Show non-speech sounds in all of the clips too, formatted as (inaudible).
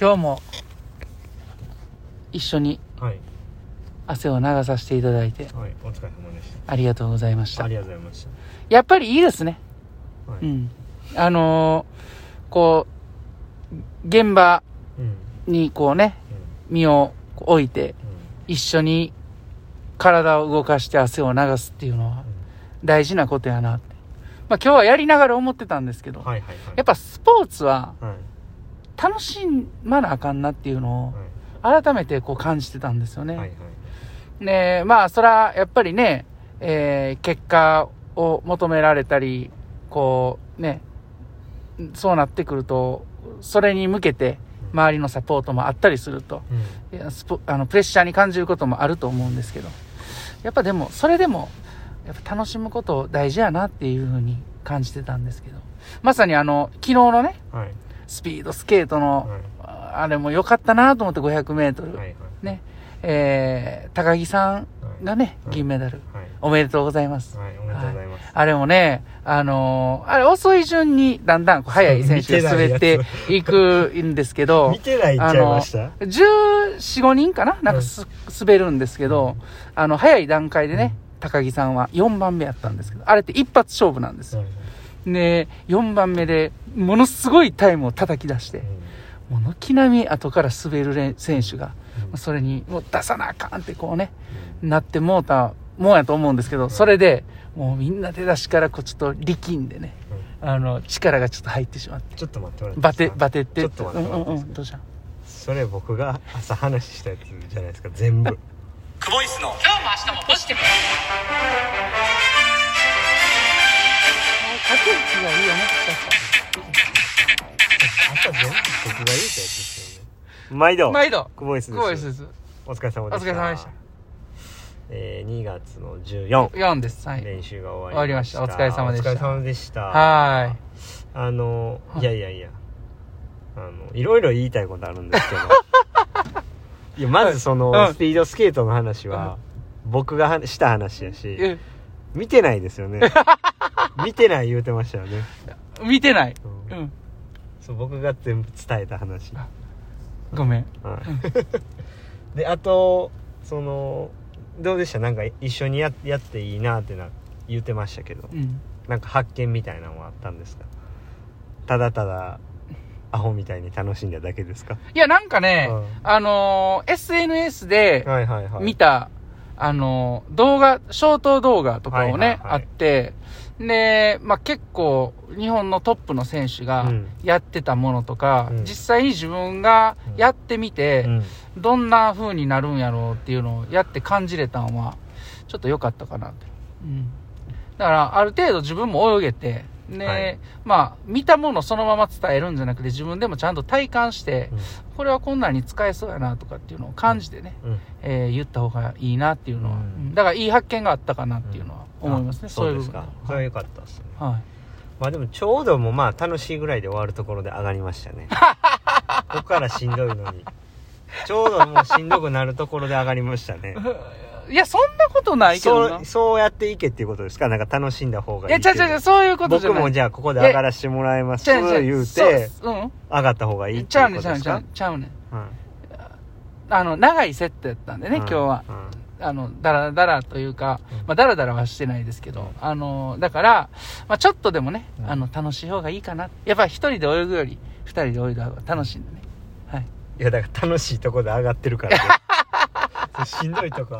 今日も一緒にはい。汗を流させていただいてはい。お疲れ様でしありがとうございました。たありがとうございましやっぱりいいですね。たはい。うん。あのーこう現場うん。にこうね身を置いて一緒に体を動かして汗を流すっていうのは大事なことやなって。まあ今日はやりながら思ってたんですけど、はいはいはい。やっぱスポーツははい楽しまなあかんなっていうのはを改めてこう感じてたんですよね。いはいはい。ねまあそらやっぱりね、えー結果を求められたり、こうね、そうなってくると、それに向けて周りのサポートもあったりすると、うん。いやスポあのプレッシャーに感じることもあると思うんですけど、やっぱでも、それでも、やっぱ楽しむこと大事やなっていうふうに感じてたんですけど、まさにあの、昨日のね、はいスピードスケートの、はいああれも良かったなと思って500メートル。はいはい。ね、えー、高木さんがね、はい銀メダル。はい。おめでとうございます。はいおめでとうございます。あれもね、あのーあれ遅い順にだんだん速い選手が滑っていくんですけど (laughs) 見、てないっちゃいました？14、5人かな？なんかす、滑るんですけど、あの、早い段階でね、高木さんは4番目やったんですけど、あれって一発勝負なんですよ。はいで、4番目で、ものすごいタイムを叩き出して、もう軒並み後から滑るれ選手が、うん。それにもう出さなあかんってこうね、なってもうたもんやと思うんですけど、それで、もうみんな出だしからこうちょっと力んでね、あの、力がちょっと入ってしまって、ちょっと待ってもらってバテ、バテって、ちょっと待ってもらってうんうん、どうした？それ僕が朝話したやつじゃないですか全部。クボイスの。今日も明日もポジティブ駆け引きがいいよね、朝全部僕が言うた。やつですよね毎度。毎度、です久保井です。お疲れ様でした。お疲れ様でした。えー、2月の14 4です。はい。練習が終わり終わりました。お疲れ様でした。お疲れ様でした。はあのはい。いやいやいや。あのいろいろ言いたいことあるんですけど。(laughs) いやまずその、うん。スピードスケートの話は、僕がはした話やい。しえ。見てないですよね (laughs) 見てない言うてましたよね、見てない。うん。うん。そう僕が全部伝えた話、ごめん。はい、(laughs) であとそのどうでした？なんか一緒にややっていいなってな言ってましたけど。うん。なんか発見みたいなのはあったんですか？ただただアホみたいに楽しんだだけですか？いや、なんかね、うん。あのー SNS ではいはいはい。見た、あのー動画、ショート動画とかをね、はいはいはい。あって、で、まあ、結構、日本のトップの選手がうん。やってたものとか、うん。実際に自分がやってみて、うん。どんな風になるんやろうっていうのをやって感じれたんは、ちょっと良かったかなって。うん。だから、ある程度自分も泳げて、で、はい。まあ、見たものそのまま伝えるんじゃなくて、自分でもちゃんと体感して、これはこんなに使えそうやなとかっていうのを感じてね、うん。えー言った方がいいなっていうのは、うん。うん。だからいい発見があったかなっていうのは思いますね、あそういう部分。ですか。それは良かったですね。はい。まあでもちょうどもまあ楽しいぐらいで終わるところで上がりましたね。(laughs) ここからしんどいのに。ちょうどもうしんどくなるところで上がりましたね (laughs) いや、そんなことないけどな。そうそうやっていけっていうことですか？なんか楽しんだ方がいや、いいっていうちゃちゃちゃ、そういうことじゃない。僕もじゃあここで上がらせてもらいます言うてうん。上がった方がいいっていううねん、ちゃうねん、ちゃうことですかねん、ちゃうねん。はいあの、長いセットやったんでね、うん今日は。うんあの、だらだらというかうん、まあ、だらだらはしてないですけど、うんあの、だから、まあ、ちょっとでもね、うんあの、楽しい方がいいかな。やっぱ一人で泳ぐより、二人で泳いだ方が楽しいんだね。はい。いやだから楽しいとこで上がってるからね (laughs) しんどいとこ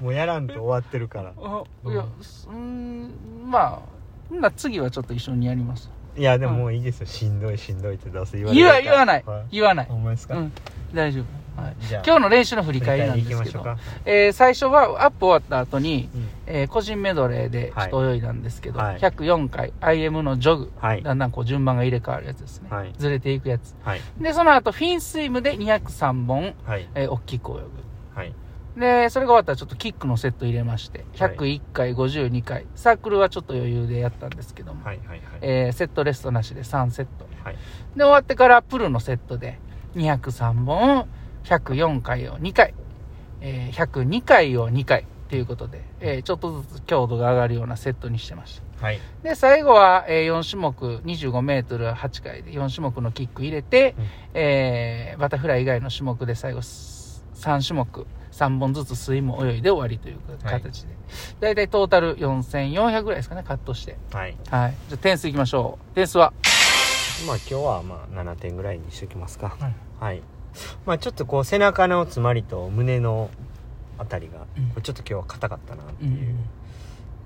もうやらんと終わってるから。あうんいや、うーん、まあ、なら次はちょっと一緒にやります。いやでももういいですよ。しんどいしんどいってどうせ言われ言わ、言わない。は。言わない。ほんまですか、うん、大丈夫。はい。じゃあ今日の練習の振り返りなんですけど。えー最初はアップ終わった後に、うん。えー個人メドレーでちょっと泳いだんですけど、はい。104回 IM のジョグ、はい。だんだんこう順番が入れ替わるやつですね、はい。ずれていくやつ。はい。でその後フィンスイムで203本、はい。えー大きく泳はい。ぐでそれが終わったらちょっとキックのセット入れまして101回52回。サークルはちょっと余裕でやったんですけども、はいはいはい。えーセットレストなしで3セット。はい。で終わってからプルのセットで203本104回を2回、えー102回を2回ということで、えーちょっとずつ強度が上がるようなセットにしてました。はい。で、最後は、え4種目、25メートル8回で4種目のキック入れて、うん。えーバタフライ以外の種目で最後3種目、3本ずつスイム泳いで終わりという形で。だい。たいトータル4400ぐらいですかね、カットして。はい。はい。じゃあ点数いきましょう。点数は？まあ今日はまあ7点ぐらいにしときますか。はい。はい、まあちょっとこう背中の詰まりと胸のあたりが、ちょっと今日は硬かったなってうんいう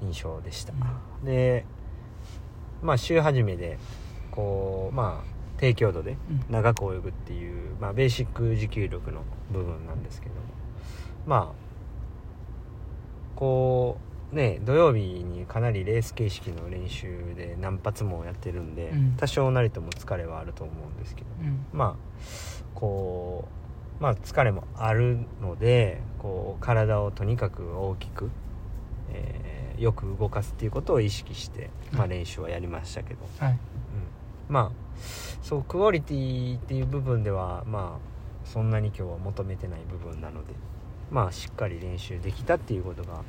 印象でした、でまあ週始めでこうまあ低強度でうん。長く泳ぐっていう、まあ、ベーシック持久力の部分なんですけども。まあこうね土曜日にかなりレース形式の練習で何発もやってるんで、うん。多少なりとも疲れはあると思うんですけど。うん。まあこうまあ疲れもあるのでこう体をとにかく大きく、えーよく動かすっていうことを意識して、まあ、はい。練習はやりましたけど、はい。うん、まあそうクオリティっていう部分ではまあそんなに今日は求めてない部分なのでまあしっかり練習できたっていうことが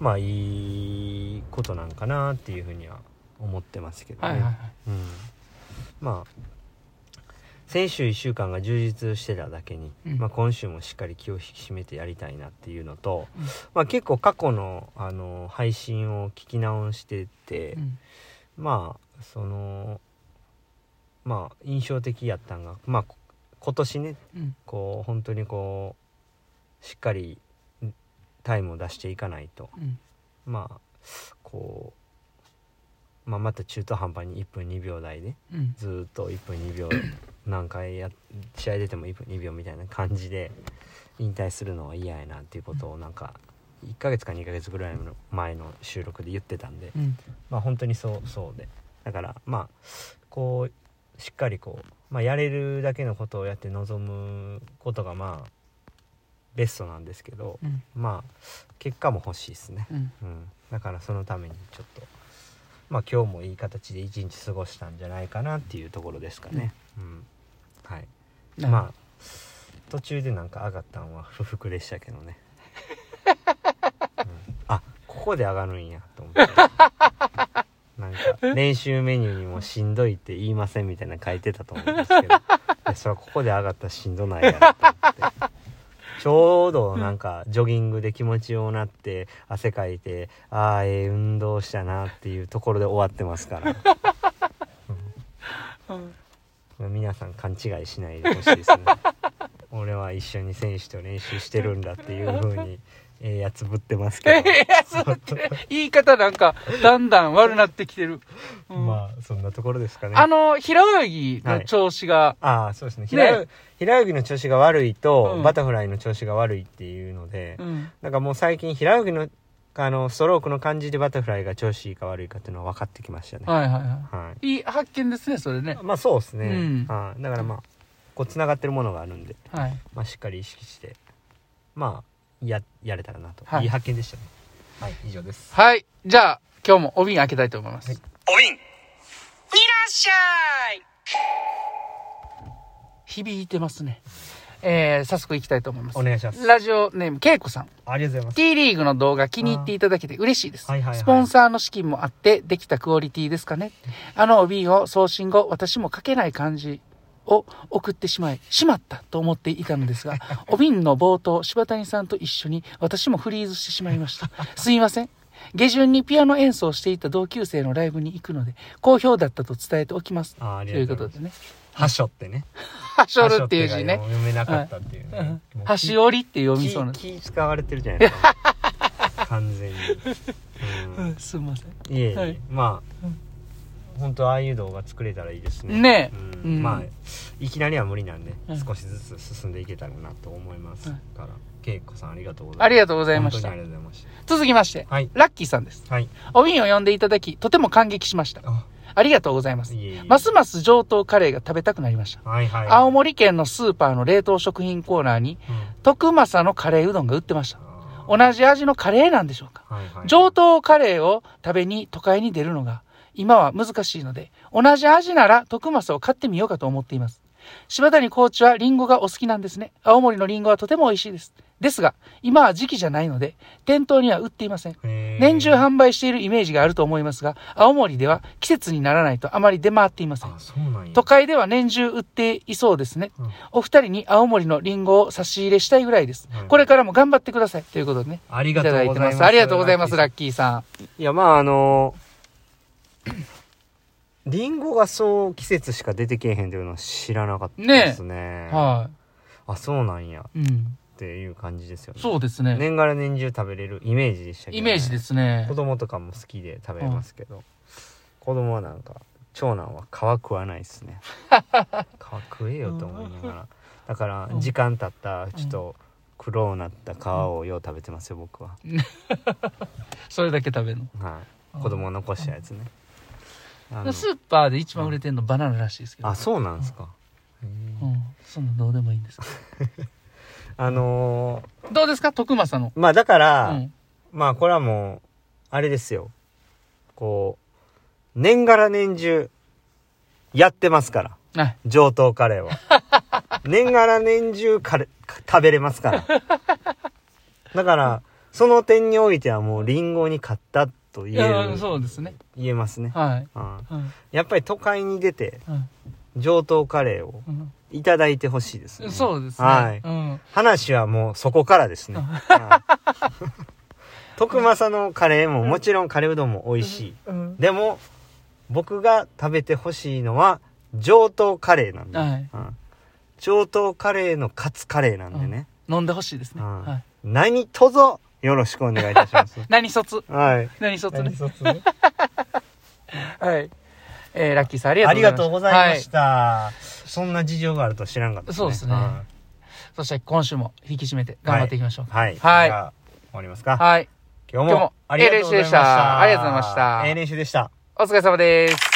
まあいいことなんかなっていうふうには思ってますけどね。はいはいはい。うん、まあ先週1週間が充実してただけに、うんまあ、今週もしっかり気を引き締めてやりたいなっていうのと、うんまあ、結構過去のあの配信を聞き直してて、うんまあそのまあ印象的やったんが、まあ、こ今年ねうん。こう本当にこうしっかりんタイムを出していかないとうん。まあこう、まあ、また中途半端に1分2秒台でうん。ずーっと1分2秒 (coughs) 何回や試合出ても1分2秒みたいな感じで引退するのは嫌やなっていうことをなんか1ヶ月か2ヶ月ぐらいの前の収録で言ってたんでうん。まあ本当にそうそうでだからまあこうしっかりこう、まあ、やれるだけのことをやって臨むことがまあベストなんですけどうん。まあ結果も欲しいですね、うん。うん、だからそのためにちょっとまあ今日もいい形で一日過ごしたんじゃないかなっていうところですかね、うん。はい。なるほどまあ途中でなんか上がったんは不服でしたけどね、(laughs) うん。あここで上がるんやと思って練習メニューにもしんどいって言いませんみたいなの書いてたと思うんですけど。(laughs) それはここで上がったらしんどないやろと思って。ちょうどなんかジョギングで気持ちようなって汗かいてああええ運動したなっていうところで終わってますから、うん。うん、皆さん勘違いしないでほしいですね。俺は一緒に選手と練習してるんだっていう風にええやつぶってますけど。(laughs) ええやつって、言い方なんか、だんだん悪なってきてる。うん。まあそんなところですかね。あの、平泳ぎの調子が、ああそうですね。平泳平泳ぎの調子が悪いと、うん。バタフライの調子が悪いっていうので、うん。なんかもう最近平泳ぎのあのストロークの感じでバタフライが調子いいか悪いかっていうのは分かってきましたね。はいはいははい。い。いい発見ですね、それね。まあそうですね、うん。はい。だからまあこうつながってるものがあるんで、はい。まあ、しっかり意識して。まあややれたらなと、はいい、い発見でしたねはい以上ですはい。じゃあ、今日もお瓶開けたいと思います。はいお瓶いらっしゃい響いてますね。えー、早速行きたいと思いますお。願いしますラジオネーム、けいこさん。ありがとうございます T リーグの動画気に入っていただけて嬉しいです。はいはいはいスポンサーの資金もあってできたクオリティですかね。あの帯を送信後、私も書けない漢字を送ってしまい、しまったと思っていたのですが、(laughs) お瓶の冒頭、柴谷さんと一緒に私もフリーズしてしまいました。すいません。下旬にピアノ演奏をしていた同級生のライブに行くので、好評だったと伝えておきます。あありということでね。はしょってねはしょるっていう字ね。が読めなかったっていうね、はしおりって読みそうな。気気使われてるじゃないですか (laughs) 完全に、う (laughs) うんん、すみません。いえいえ、はいまあ、うん本当ああいう動画作れたらいいですね。ね。うん。うん。まあいきなりは無理なんで、うん。少しずつ進んでいけたらなと思います。うんから恵子さんありがとうございました。ありがとうございまし続きまして、はい。ラッキーさんです。たはい。お瓶を呼んでいただき、とても感激しました。あ。ありがとうございます。ますます上等カレーが食べたくなりました。はいはい。青森県のスーパーの冷凍食品コーナーに、うん。徳政のカレーうどんが売ってました。同じ味のカレーなんでしょうか。はいはい。上等カレーを食べに都会に出るのが今は難しいので、同じ味なら徳政を買ってみようかと思っています。柴谷コーチはリンゴがお好きなんですね。青森のリンゴはとても美味しいです。ですが、今は時期じゃないので、店頭には売っていません。年中販売しているイメージがあると思いますが、青森では季節にならないとあまり出回っていませんんや都会では年中売っていそうですね。うんお二人に青森のリンゴを差し入れしたいぐらいです。はいこれからも頑張ってください。ということでね。ありいたがとうございまだいてますす。ありがとうございます、ラッキーさいやまああの (coughs) リンゴがそう季節しか出てけえへんというのは知らなかったですねん。はあそうなんやい。うん。っていう感じですよねそうですね。年がら年中食べれるイメージでしたけど、イメージですね子。供とかも好きで食べますけど、子供はなんか長男は皮食わないですね (laughs) 皮食えよと思いながらだからうん時間経ったちょっと黒なった皮をよう食べてますよ僕は、それだけ食べるの。はい、子供残したやつねスーパーで一番売れてるのバナナらしいですけど。あそうなんですか、うん。そんなどうでもいいんですけ (laughs) あのど。どうですか？徳正の。ーまあだから、うん。まあこれはもうあれですよこう年がら年中やってますからはい。上等カレーは (laughs) 年がら年中カレ食べれますからだからその点においてはもうリンゴに勝ったとい言えや、るそうですね。言えますね、はい。うんはい。やっぱり都会に出てはい上等カレーをうんいただいてほしいですねそうですね。はいうん。話はもうそこからですね、(laughs) はい徳正のカレーももちろんカレーうどんも美味しい、うん。でも僕が食べてほしいのは上等カレーなんで、はい。うん上等カレーのカツカレーなんでね、飲んでほしいですね。うんはい。何卒よろしくお願いいたします。(laughs) 何卒？はい。何卒ね？(laughs) はい。えー、ラッキーさんありがとうございましはた、そんな事情があるとは知らんかったそうですね。はそして今週も引き締めて頑張っていきましょう。い、はい。はい。じゃあ終わりますか。はい。今日も今日もありがとうございました。ありがとうございました。ええ練習でした。お疲れ様です。